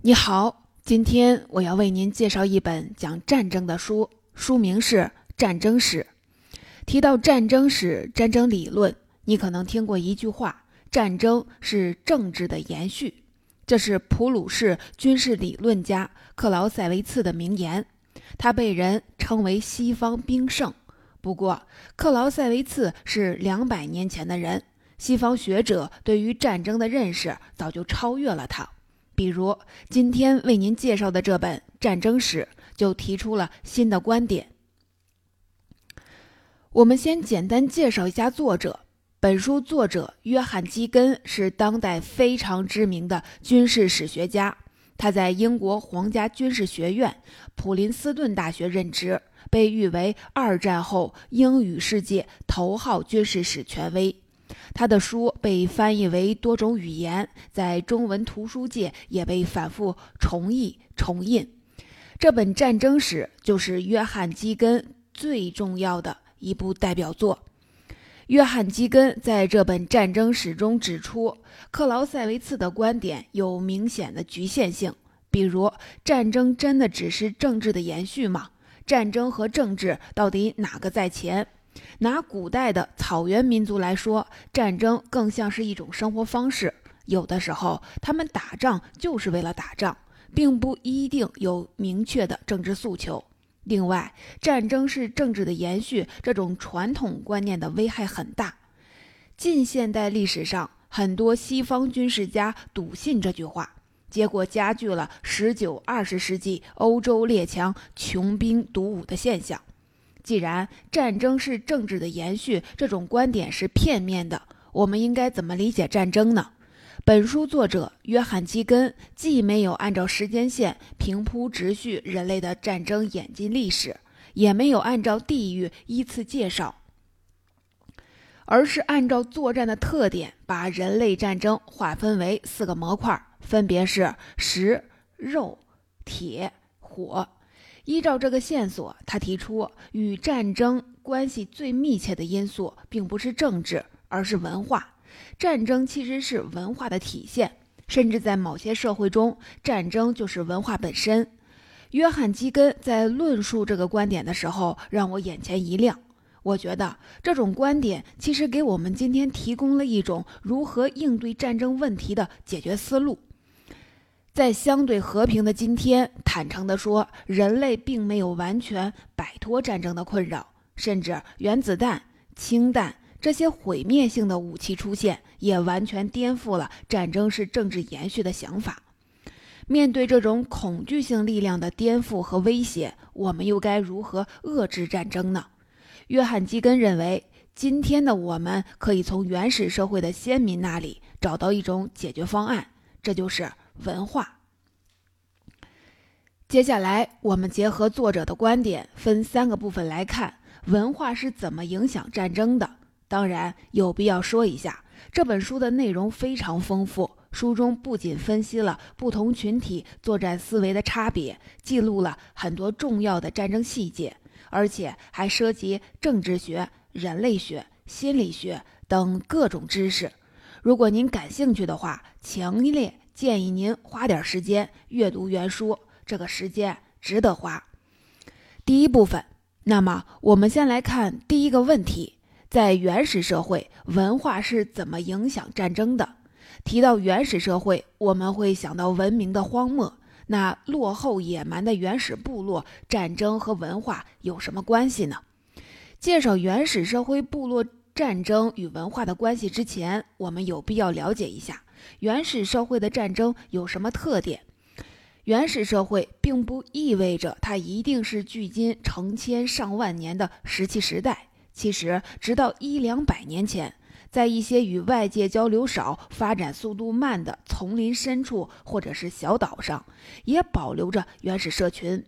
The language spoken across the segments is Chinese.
你好，今天我要为您介绍一本讲战争的书，书名是《战争史》。提到战争史、战争理论，你可能听过一句话：“战争是政治的延续。”这是普鲁士军事理论家克劳塞维茨的名言，他被人称为西方兵圣。不过，克劳塞维茨是两百年前的人，西方学者对于战争的认识早就超越了他。比如今天为您介绍的这本《战争史》，就提出了新的观点。我们先简单介绍一下作者。本书作者约翰·基根是当代非常知名的军事史学家，他在英国皇家军事学院普林斯顿大学任职，被誉为二战后英语世界头号军事史权威。他的书被翻译为多种语言，在中文图书界也被反复重译、重印。这本战争史就是约翰·基根最重要的一部代表作。约翰·基根在这本战争史中指出，克劳塞维茨的观点有明显的局限性，比如，战争真的只是政治的延续吗？战争和政治到底哪个在前？拿古代的草原民族来说，战争更像是一种生活方式。有的时候，他们打仗就是为了打仗，并不一定有明确的政治诉求。另外，战争是政治的延续，这种传统观念的危害很大。近现代历史上，很多西方军事家笃信这句话，结果加剧了十九、二十世纪欧洲列强穷兵黩武的现象。既然战争是政治的延续，这种观点是片面的。我们应该怎么理解战争呢？本书作者约翰·基根既没有按照时间线平铺直叙人类的战争演进历史，也没有按照地域依次介绍，而是按照作战的特点，把人类战争划分为四个模块，分别是石、肉、铁、火。依照这个线索，他提出与战争关系最密切的因素，并不是政治，而是文化。战争其实是文化的体现，甚至在某些社会中，战争就是文化本身。约翰·基根在论述这个观点的时候，让我眼前一亮。我觉得这种观点其实给我们今天提供了一种如何应对战争问题的解决思路。在相对和平的今天，坦诚地说，人类并没有完全摆脱战争的困扰，甚至原子弹、氢弹这些毁灭性的武器出现，也完全颠覆了战争是政治延续的想法。面对这种恐惧性力量的颠覆和威胁，我们又该如何遏制战争呢？约翰·基根认为，今天的我们可以从原始社会的先民那里找到一种解决方案，这就是。文化。接下来，我们结合作者的观点，分三个部分来看文化是怎么影响战争的。当然，有必要说一下，这本书的内容非常丰富。书中不仅分析了不同群体作战思维的差别，记录了很多重要的战争细节，而且还涉及政治学、人类学、心理学等各种知识。如果您感兴趣的话，强烈。建议您花点时间阅读原书，这个时间值得花。第一部分，那么我们先来看第一个问题：在原始社会，文化是怎么影响战争的？提到原始社会，我们会想到文明的荒漠。那落后野蛮的原始部落，战争和文化有什么关系呢？介绍原始社会部落战争与文化的关系之前，我们有必要了解一下。原始社会的战争有什么特点？原始社会并不意味着它一定是距今成千上万年的石器时代。其实，直到一两百年前，在一些与外界交流少、发展速度慢的丛林深处或者是小岛上，也保留着原始社群。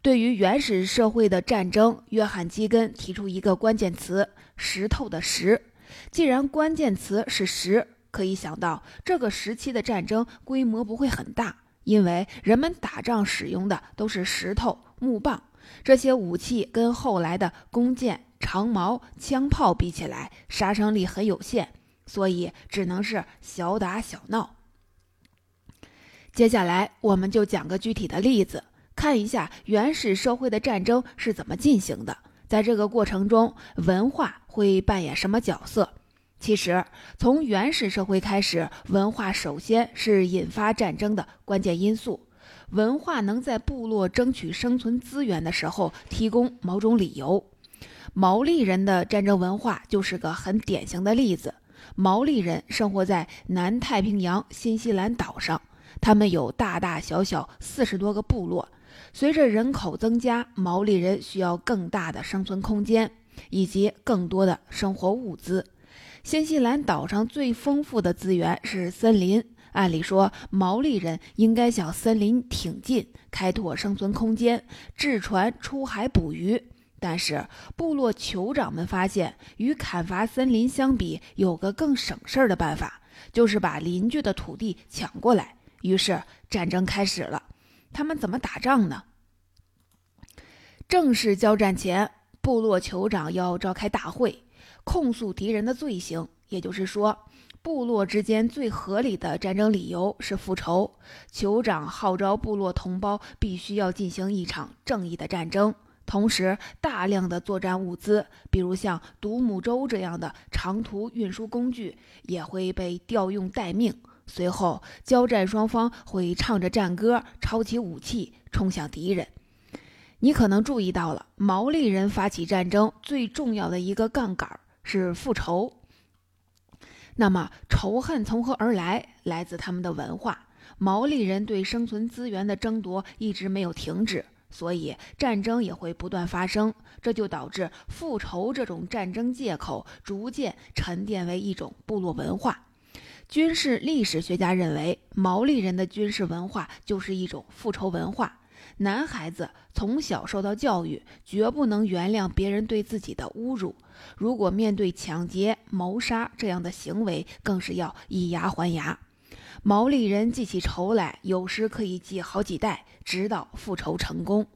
对于原始社会的战争，约翰·基根提出一个关键词：石头的石。既然关键词是石。可以想到，这个时期的战争规模不会很大，因为人们打仗使用的都是石头、木棒，这些武器跟后来的弓箭、长矛、枪炮比起来，杀伤力很有限，所以只能是小打小闹。接下来，我们就讲个具体的例子，看一下原始社会的战争是怎么进行的。在这个过程中，文化会扮演什么角色？其实，从原始社会开始，文化首先是引发战争的关键因素。文化能在部落争取生存资源的时候提供某种理由。毛利人的战争文化就是个很典型的例子。毛利人生活在南太平洋新西兰岛上。他们有大大小小四十多个部落。随着人口增加，毛利人需要更大的生存空间以及更多的生活物资。新西兰岛上最丰富的资源是森林。按理说，毛利人应该向森林挺进，开拓生存空间，制船出海捕鱼。但是，部落酋长们发现，与砍伐森林相比，有个更省事儿的办法，就是把邻居的土地抢过来。于是战争开始了。他们怎么打仗呢？正式交战前，部落酋长要召开大会，控诉敌人的罪行。也就是说，部落之间最合理的战争理由是复仇。酋长号召部落同胞必须要进行一场正义的战争，同时大量的作战物资，比如像独木舟这样的长途运输工具，也会被调用待命。随后，交战双方会唱着战歌，抄起武器，冲向敌人。你可能注意到了，毛利人发起战争最重要的一个杠杆是复仇。那么，仇恨从何而来？来自他们的文化。毛利人对生存资源的争夺一直没有停止，所以战争也会不断发生。这就导致复仇这种战争借口逐渐沉淀为一种部落文化。军事历史学家认为，毛利人的军事文化就是一种复仇文化。男孩子从小受到教育，绝不能原谅别人对自己的侮辱。如果面对抢劫、谋杀这样的行为，更是要以牙还牙。毛利人记起仇来，有时可以记好几代，直到复仇成功。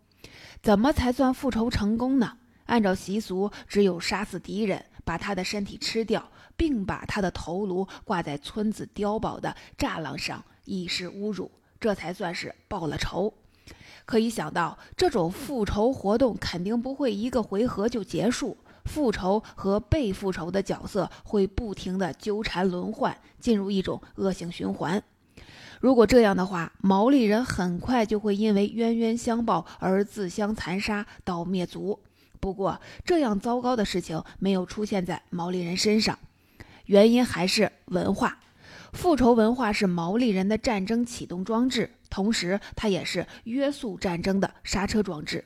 怎么才算复仇成功呢？按照习俗，只有杀死敌人，把他的身体吃掉。并把他的头颅挂在村子碉堡的栅栏上，以示侮辱，这才算是报了仇。可以想到，这种复仇活动肯定不会一个回合就结束，复仇和被复仇的角色会不停地纠缠轮换，进入一种恶性循环。如果这样的话，毛利人很快就会因为冤冤相报而自相残杀到灭族。不过，这样糟糕的事情没有出现在毛利人身上。原因还是文化，复仇文化是毛利人的战争启动装置，同时它也是约束战争的刹车装置。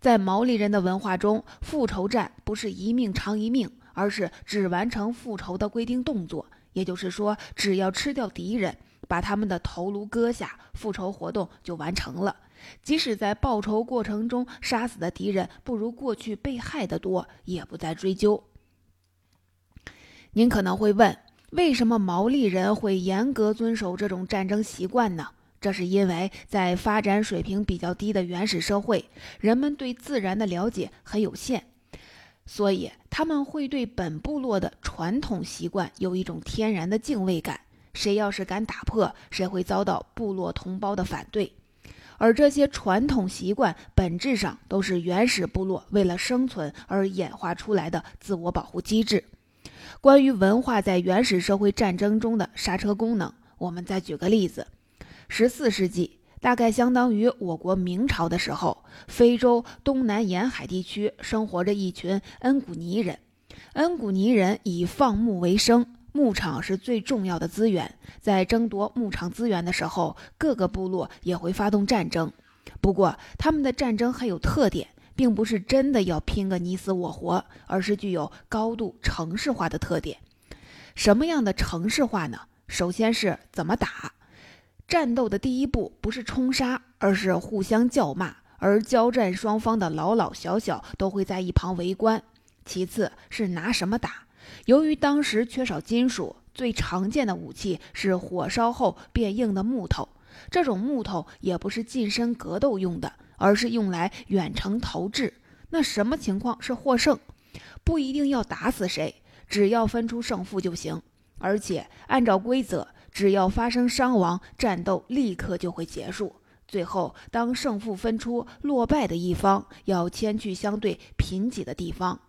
在毛利人的文化中，复仇战不是一命偿一命，而是只完成复仇的规定动作。也就是说，只要吃掉敌人，把他们的头颅割下，复仇活动就完成了。即使在报仇过程中杀死的敌人不如过去被害的多，也不再追究。您可能会问，为什么毛利人会严格遵守这种战争习惯呢？这是因为在发展水平比较低的原始社会，人们对自然的了解很有限，所以他们会对本部落的传统习惯有一种天然的敬畏感。谁要是敢打破，谁会遭到部落同胞的反对。而这些传统习惯本质上都是原始部落为了生存而演化出来的自我保护机制。关于文化在原始社会战争中的刹车功能，我们再举个例子：十四世纪，大概相当于我国明朝的时候，非洲东南沿海地区生活着一群恩古尼人。恩古尼人以放牧为生，牧场是最重要的资源。在争夺牧场资源的时候，各个部落也会发动战争。不过，他们的战争很有特点。并不是真的要拼个你死我活，而是具有高度城市化的特点。什么样的城市化呢？首先是怎么打。战斗的第一步不是冲杀，而是互相叫骂，而交战双方的老老小小都会在一旁围观。其次是拿什么打。由于当时缺少金属，最常见的武器是火烧后变硬的木头。这种木头也不是近身格斗用的。而是用来远程投掷。那什么情况是获胜？不一定要打死谁，只要分出胜负就行。而且按照规则，只要发生伤亡，战斗立刻就会结束。最后，当胜负分出，落败的一方要迁去相对贫瘠的地方。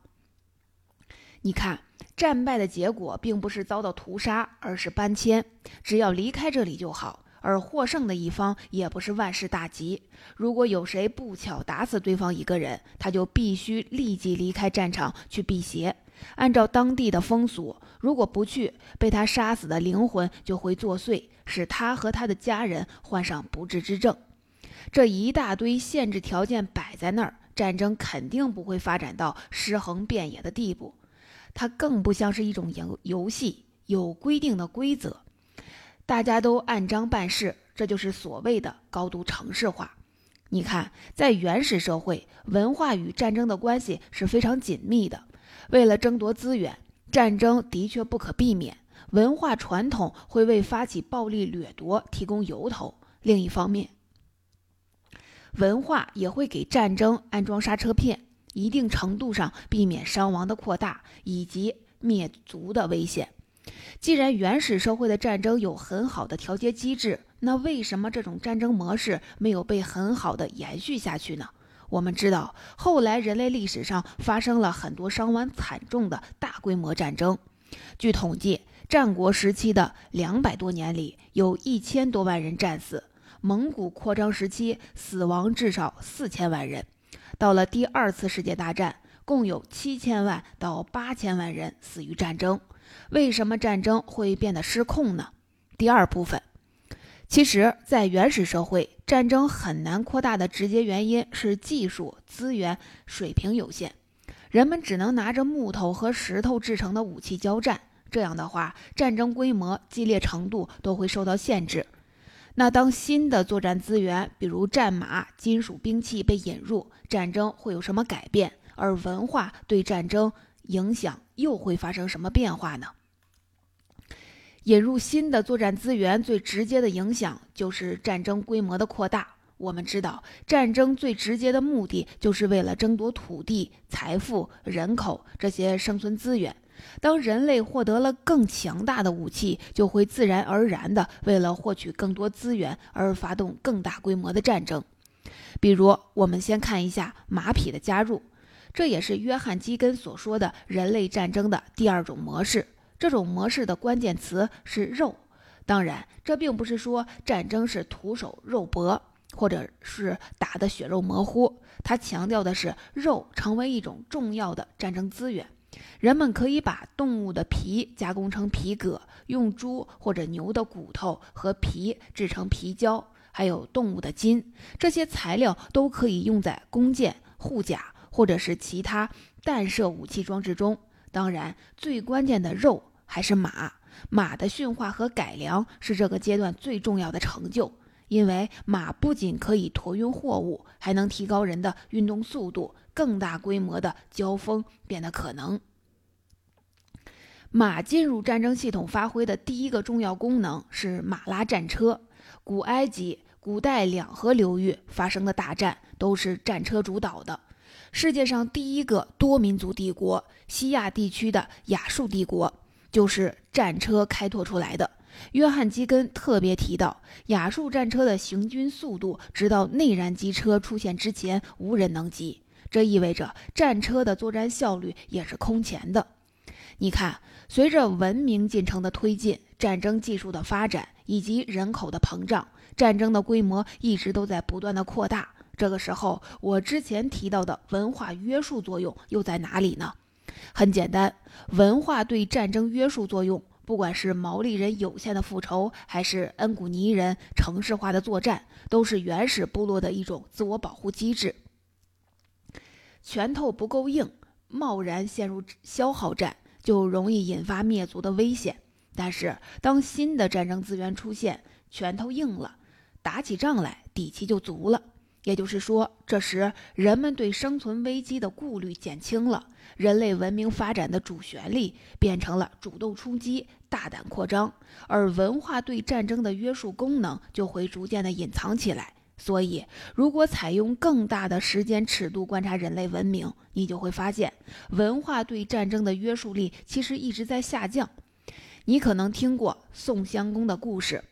你看，战败的结果并不是遭到屠杀，而是搬迁，只要离开这里就好。而获胜的一方也不是万事大吉，如果有谁不巧打死对方一个人，他就必须立即离开战场去避邪。按照当地的风俗，如果不去，被他杀死的灵魂就会作祟，使他和他的家人患上不治之症。这一大堆限制条件摆在那儿，战争肯定不会发展到尸横遍野的地步。它更不像是一种游游戏，有规定的规则。大家都按章办事，这就是所谓的高度城市化。你看，在原始社会，文化与战争的关系是非常紧密的。为了争夺资源，战争的确不可避免。文化传统会为发起暴力掠夺提供由头。另一方面，文化也会给战争安装刹车片，一定程度上避免伤亡的扩大以及灭族的危险。既然原始社会的战争有很好的调节机制，那为什么这种战争模式没有被很好的延续下去呢？我们知道，后来人类历史上发生了很多伤亡惨重的大规模战争。据统计，战国时期的两百多年里，有一千多万人战死；蒙古扩张时期，死亡至少四千万人；到了第二次世界大战，共有七千万到八千万人死于战争。为什么战争会变得失控呢？第二部分，其实，在原始社会，战争很难扩大的直接原因是技术资源水平有限，人们只能拿着木头和石头制成的武器交战。这样的话，战争规模、激烈程度都会受到限制。那当新的作战资源，比如战马、金属兵器被引入，战争会有什么改变？而文化对战争影响又会发生什么变化呢？引入新的作战资源，最直接的影响就是战争规模的扩大。我们知道，战争最直接的目的就是为了争夺土地、财富、人口这些生存资源。当人类获得了更强大的武器，就会自然而然地为了获取更多资源而发动更大规模的战争。比如，我们先看一下马匹的加入，这也是约翰·基根所说的人类战争的第二种模式。这种模式的关键词是肉，当然，这并不是说战争是徒手肉搏，或者是打得血肉模糊。它强调的是肉成为一种重要的战争资源。人们可以把动物的皮加工成皮革，用猪或者牛的骨头和皮制成皮胶，还有动物的筋，这些材料都可以用在弓箭、护甲或者是其他弹射武器装置中。当然，最关键的肉。还是马，马的驯化和改良是这个阶段最重要的成就，因为马不仅可以驮运货物，还能提高人的运动速度，更大规模的交锋变得可能。马进入战争系统发挥的第一个重要功能是马拉战车。古埃及、古代两河流域发生的大战都是战车主导的。世界上第一个多民族帝国——西亚地区的亚述帝国。就是战车开拓出来的。约翰·基根特别提到，亚述战车的行军速度，直到内燃机车出现之前，无人能及。这意味着战车的作战效率也是空前的。你看，随着文明进程的推进，战争技术的发展以及人口的膨胀，战争的规模一直都在不断的扩大。这个时候，我之前提到的文化约束作用又在哪里呢？很简单，文化对战争约束作用，不管是毛利人有限的复仇，还是恩古尼人城市化的作战，都是原始部落的一种自我保护机制。拳头不够硬，贸然陷入消耗战，就容易引发灭族的危险。但是，当新的战争资源出现，拳头硬了，打起仗来底气就足了。也就是说，这时人们对生存危机的顾虑减轻了，人类文明发展的主旋律变成了主动出击、大胆扩张，而文化对战争的约束功能就会逐渐的隐藏起来。所以，如果采用更大的时间尺度观察人类文明，你就会发现，文化对战争的约束力其实一直在下降。你可能听过宋襄公的故事。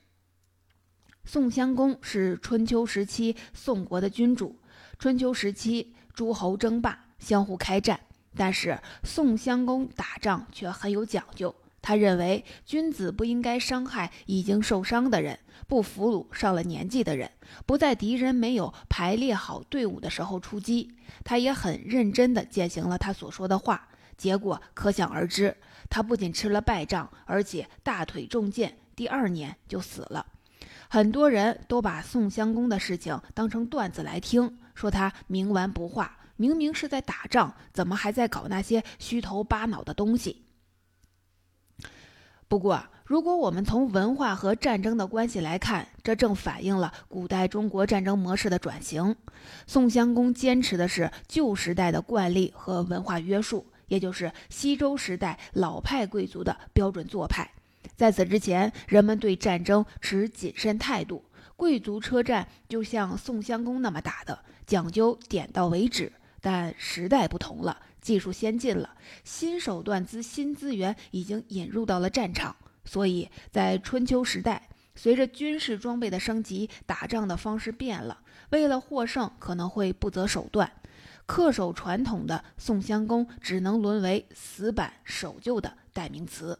宋襄公是春秋时期宋国的君主。春秋时期，诸侯争霸，相互开战，但是宋襄公打仗却很有讲究。他认为君子不应该伤害已经受伤的人，不俘虏上了年纪的人，不在敌人没有排列好队伍的时候出击。他也很认真地践行了他所说的话，结果可想而知。他不仅吃了败仗，而且大腿中箭，第二年就死了。很多人都把宋襄公的事情当成段子来听，说他冥顽不化，明明是在打仗，怎么还在搞那些虚头巴脑的东西？不过，如果我们从文化和战争的关系来看，这正反映了古代中国战争模式的转型。宋襄公坚持的是旧时代的惯例和文化约束，也就是西周时代老派贵族的标准做派。在此之前，人们对战争持谨慎态度，贵族车战就像宋襄公那么打的，讲究点到为止。但时代不同了。技术先进了，新手段资新资源已经引入到了战场，所以在春秋时代，随着军事装备的升级，打仗的方式变了。为了获胜，可能会不择手段。恪守传统的宋襄公只能沦为死板守旧的代名词。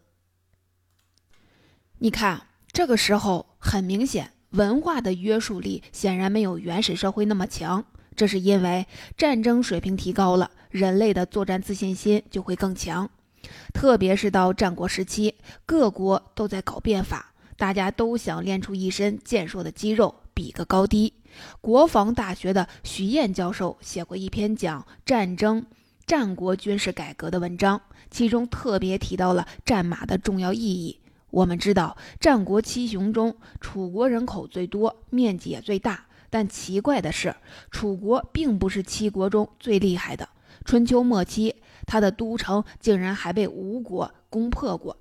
你看，这个时候很明显，文化的约束力显然没有原始社会那么强。这是因为战争水平提高了，人类的作战自信心就会更强。特别是到战国时期，各国都在搞变法，大家都想练出一身健硕的肌肉，比个高低。国防大学的徐燕教授写过一篇讲战争、战国军事改革的文章，其中特别提到了战马的重要意义。我们知道，战国七雄中，楚国人口最多，面积也最大。但奇怪的是，楚国并不是七国中最厉害的。春秋末期，他的都城竟然还被吴国攻破过。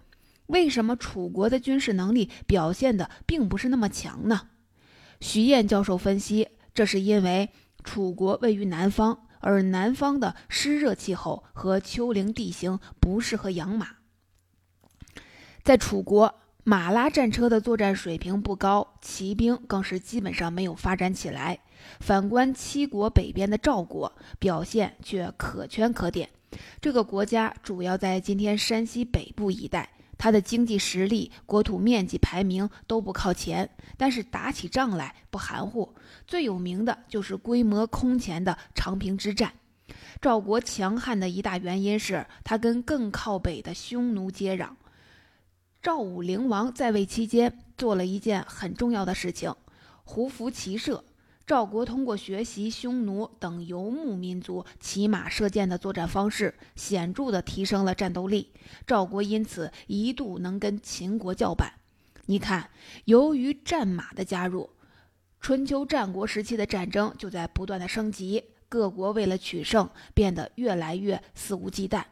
为什么楚国的军事能力表现的并不是那么强呢？徐燕教授分析，这是因为楚国位于南方，而南方的湿热气候和丘陵地形不适合养马。在楚国。马拉战车的作战水平不高，骑兵更是基本上没有发展起来。反观七国北边的赵国，表现却可圈可点。这个国家主要在今天山西北部一带，它的经济实力、国土面积排名都不靠前，但是打起仗来不含糊。最有名的就是规模空前的长平之战。赵国强悍的一大原因是它跟更靠北的匈奴接壤。赵武灵王在位期间做了一件很重要的事情——胡服骑射。赵国通过学习匈奴等游牧民族骑马射箭的作战方式，显著地提升了战斗力。赵国因此一度能跟秦国叫板。你看，由于战马的加入，春秋战国时期的战争就在不断的升级，各国为了取胜，变得越来越肆无忌惮。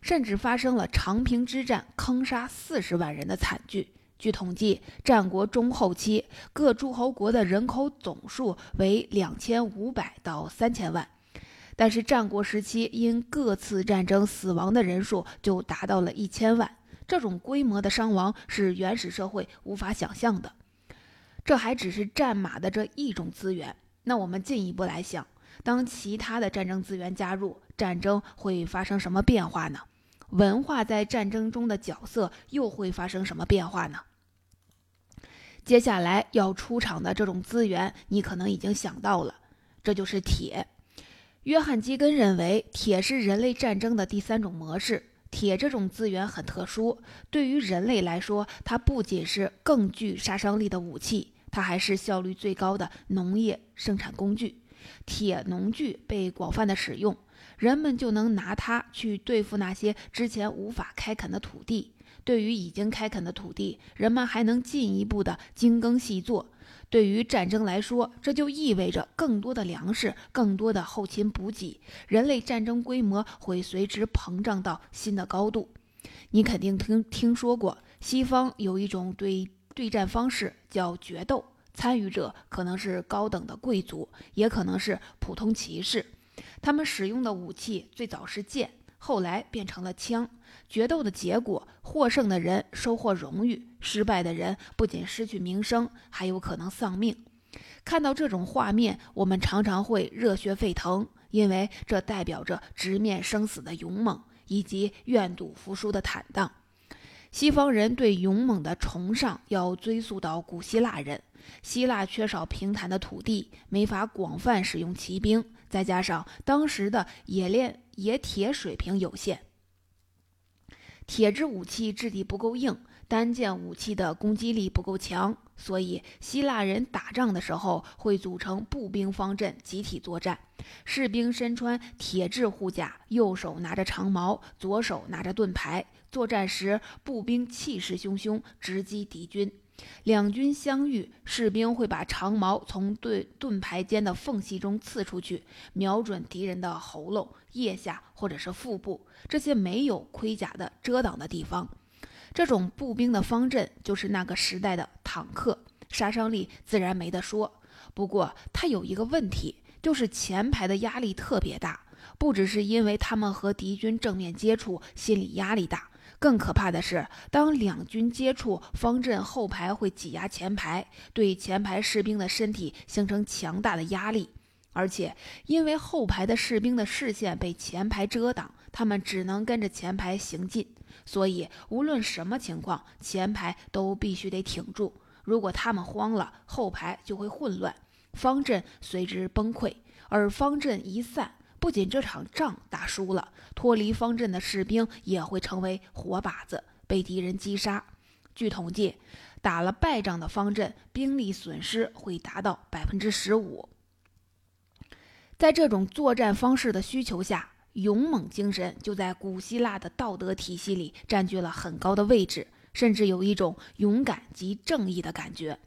甚至发生了长平之战坑杀四十万人的惨剧。据统计，战国中后期各诸侯国的人口总数为两千五百到三千万，但是战国时期因各次战争死亡的人数就达到了一千万。这种规模的伤亡是原始社会无法想象的。这还只是战马的这一种资源。那我们进一步来想，当其他的战争资源加入，战争会发生什么变化呢？文化在战争中的角色又会发生什么变化呢？接下来要出场的这种资源，你可能已经想到了，这就是铁。约翰基根认为，铁是人类战争的第三种模式。铁这种资源很特殊，对于人类来说，它不仅是更具杀伤力的武器，它还是效率最高的农业生产工具。铁农具被广泛的使用。人们就能拿它去对付那些之前无法开垦的土地。对于已经开垦的土地，人们还能进一步的精耕细作。对于战争来说，这就意味着更多的粮食、更多的后勤补给，人类战争规模会随之膨胀到新的高度。你肯定听听说过，西方有一种对对战方式叫决斗，参与者可能是高等的贵族，也可能是普通骑士。他们使用的武器最早是剑，后来变成了枪。决斗的结果，获胜的人收获荣誉，失败的人不仅失去名声，还有可能丧命。看到这种画面，我们常常会热血沸腾，因为这代表着直面生死的勇猛，以及愿赌服输的坦荡。西方人对勇猛的崇尚要追溯到古希腊人。希腊缺少平坦的土地，没法广泛使用骑兵，再加上当时的冶炼冶铁水平有限，铁制武器质地不够硬，单件武器的攻击力不够强，所以希腊人打仗的时候会组成步兵方阵集体作战。士兵身穿铁质护甲，右手拿着长矛，左手拿着盾牌。作战时，步兵气势汹汹，直击敌军。两军相遇，士兵会把长矛从盾盾牌间的缝隙中刺出去，瞄准敌人的喉咙、腋下或者是腹部这些没有盔甲的遮挡的地方。这种步兵的方阵就是那个时代的坦克，杀伤力自然没得说。不过它有一个问题，就是前排的压力特别大，不只是因为他们和敌军正面接触，心理压力大。更可怕的是，当两军接触，方阵后排会挤压前排，对前排士兵的身体形成强大的压力。而且，因为后排的士兵的视线被前排遮挡，他们只能跟着前排行进，所以无论什么情况，前排都必须得挺住。如果他们慌了，后排就会混乱，方阵随之崩溃。而方阵一散，不仅这场仗打输了，脱离方阵的士兵也会成为活靶子，被敌人击杀。据统计，打了败仗的方阵，兵力损失会达到百分之十五。在这种作战方式的需求下，勇猛精神就在古希腊的道德体系里占据了很高的位置，甚至有一种勇敢及正义的感觉。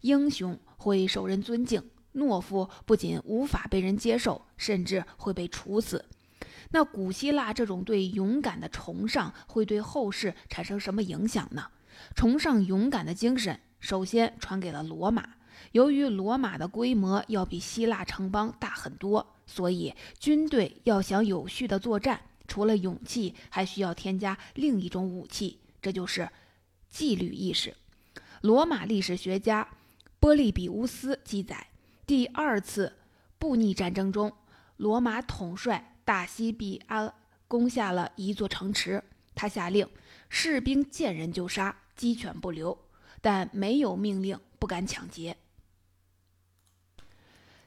英雄会受人尊敬。懦夫不仅无法被人接受，甚至会被处死。那古希腊这种对勇敢的崇尚，会对后世产生什么影响呢？崇尚勇敢的精神，首先传给了罗马。由于罗马的规模要比希腊城邦大很多，所以军队要想有序的作战，除了勇气，还需要添加另一种武器，这就是纪律意识。罗马历史学家波利比乌斯记载。第二次布匿战争中，罗马统帅大西庇阿攻下了一座城池。他下令士兵见人就杀，鸡犬不留，但没有命令不敢抢劫。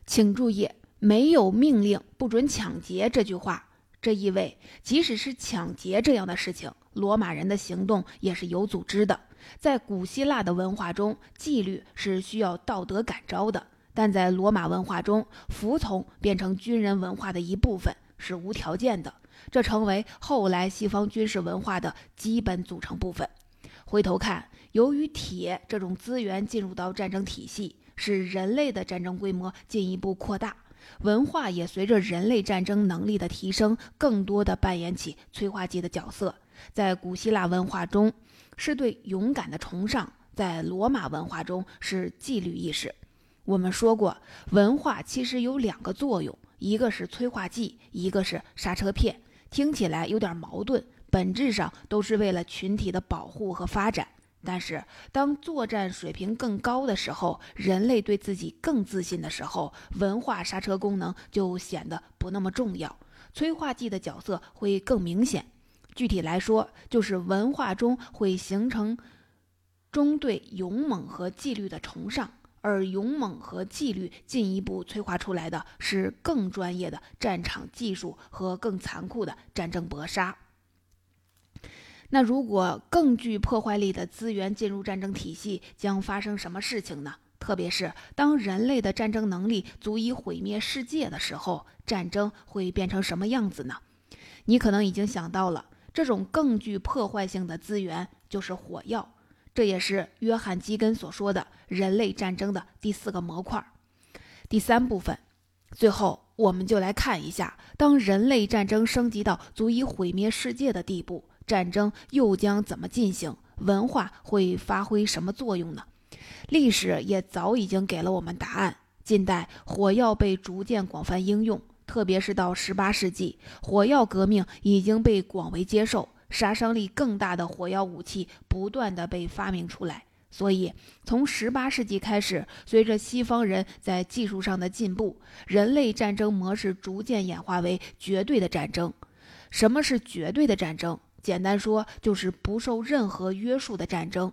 请注意，“没有命令不准抢劫”这句话，这意味即使是抢劫这样的事情，罗马人的行动也是有组织的。在古希腊的文化中，纪律是需要道德感召的。但在罗马文化中，服从变成军人文化的一部分，是无条件的，这成为后来西方军事文化的基本组成部分。回头看，由于铁这种资源进入到战争体系，使人类的战争规模进一步扩大，文化也随着人类战争能力的提升，更多的扮演起催化剂的角色。在古希腊文化中，是对勇敢的崇尚；在罗马文化中，是纪律意识。我们说过，文化其实有两个作用，一个是催化剂，一个是刹车片。听起来有点矛盾，本质上都是为了群体的保护和发展。但是，当作战水平更高的时候，人类对自己更自信的时候，文化刹车功能就显得不那么重要，催化剂的角色会更明显。具体来说，就是文化中会形成中对勇猛和纪律的崇尚。而勇猛和纪律进一步催化出来的是更专业的战场技术和更残酷的战争搏杀。那如果更具破坏力的资源进入战争体系，将发生什么事情呢？特别是当人类的战争能力足以毁灭世界的时候，战争会变成什么样子呢？你可能已经想到了，这种更具破坏性的资源就是火药。这也是约翰·基根所说的人类战争的第四个模块。第三部分，最后我们就来看一下，当人类战争升级到足以毁灭世界的地步，战争又将怎么进行？文化会发挥什么作用呢？历史也早已经给了我们答案。近代，火药被逐渐广泛应用，特别是到十八世纪，火药革命已经被广为接受，杀伤力更大的火药武器不断的被发明出来。所以，从十八世纪开始，随着西方人在技术上的进步，人类战争模式逐渐演化为绝对的战争。什么是绝对的战争？简单说，就是不受任何约束的战争。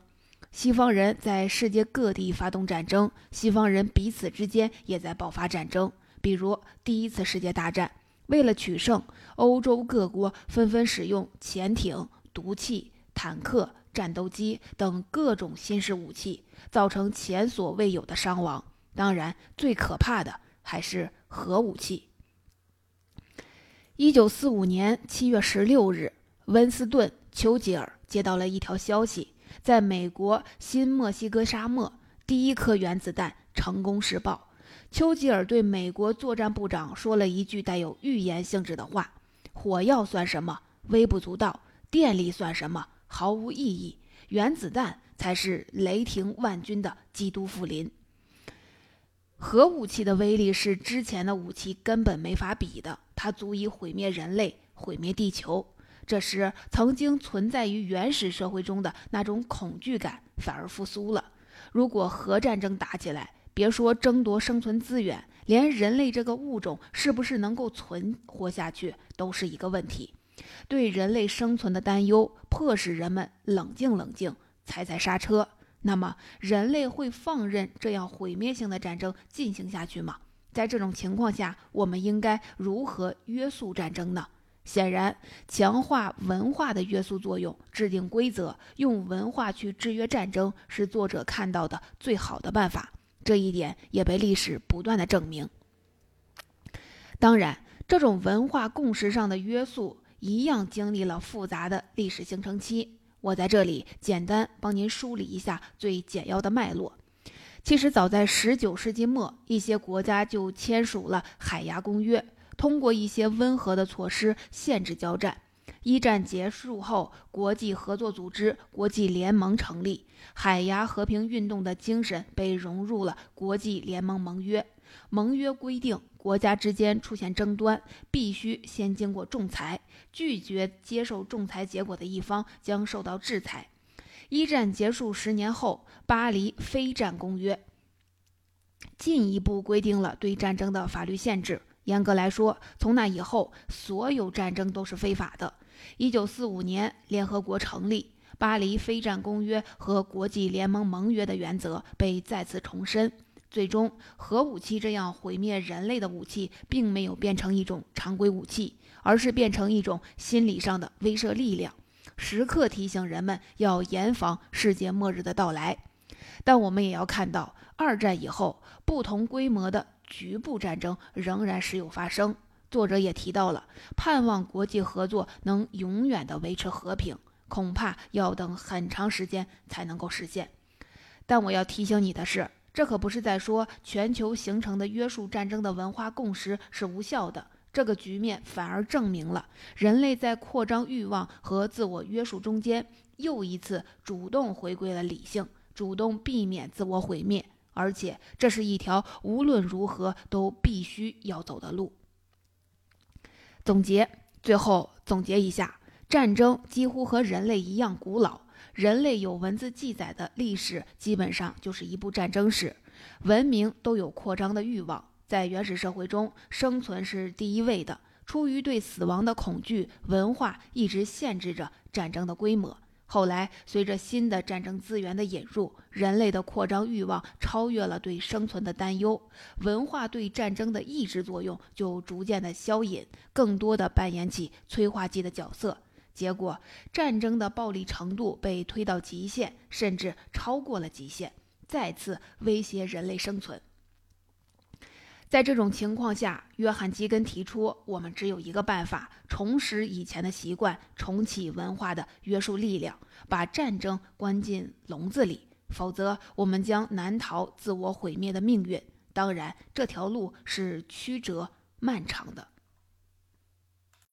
西方人在世界各地发动战争，西方人彼此之间也在爆发战争。比如第一次世界大战，为了取胜，欧洲各国纷纷使用潜艇、毒气、坦克。战斗机等各种新式武器，造成前所未有的伤亡。当然，最可怕的还是核武器。一九四五年七月十六日，温斯顿·丘吉尔接到了一条消息：在美国新墨西哥沙漠，第一颗原子弹成功试爆。丘吉尔对美国作战部长说了一句带有预言性质的话：“火药算什么？微不足道。电力算什么？”毫无意义，原子弹才是雷霆万钧的基督复临。核武器的威力是之前的武器根本没法比的，它足以毁灭人类，毁灭地球。这时，曾经存在于原始社会中的那种恐惧感反而复苏了。如果核战争打起来，别说争夺生存资源，连人类这个物种是不是能够存活下去，都是一个问题。对人类生存的担忧，迫使人们冷静冷静，踩踩刹车。那么，人类会放任这样毁灭性的战争进行下去吗？在这种情况下，我们应该如何约束战争呢？显然，强化文化的约束作用，制定规则，用文化去制约战争，是作者看到的最好的办法。这一点也被历史不断的证明。当然，这种文化共识上的约束。一样经历了复杂的历史形成期，我在这里简单帮您梳理一下最简要的脉络。其实早在19世纪末，一些国家就签署了海牙公约，通过一些温和的措施限制交战。一战结束后，国际合作组织国际联盟成立，海牙和平运动的精神被融入了国际联盟盟约。盟约规定，国家之间出现争端，必须先经过仲裁，拒绝接受仲裁结果的一方将受到制裁。一战结束十年后，《巴黎非战公约》进一步规定了对战争的法律限制。严格来说，从那以后，所有战争都是非法的。一九四五年，联合国成立，《巴黎非战公约》和国际联盟盟约的原则被再次重申。最终，核武器这样毁灭人类的武器，并没有变成一种常规武器，而是变成一种心理上的威慑力量，时刻提醒人们要严防世界末日的到来。但我们也要看到，二战以后，不同规模的局部战争仍然时有发生。作者也提到了，盼望国际合作能永远的维持和平，恐怕要等很长时间才能够实现。但我要提醒你的是。这可不是在说全球形成的约束战争的文化共识是无效的，这个局面反而证明了人类在扩张欲望和自我约束中间又一次主动回归了理性，主动避免自我毁灭，而且这是一条无论如何都必须要走的路。总结，最后总结一下，战争几乎和人类一样古老。人类有文字记载的历史，基本上就是一部战争史。文明都有扩张的欲望，在原始社会中，生存是第一位的。出于对死亡的恐惧，文化一直限制着战争的规模。后来，随着新的战争资源的引入，人类的扩张欲望超越了对生存的担忧，文化对战争的抑制作用就逐渐的消隐，更多的扮演起催化剂的角色。结果，战争的暴力程度被推到极限，甚至超过了极限，再次威胁人类生存。在这种情况下，约翰·基根提出，我们只有一个办法：重拾以前的习惯，重启文化的约束力量，把战争关进笼子里，否则我们将难逃自我毁灭的命运。当然，这条路是曲折漫长的。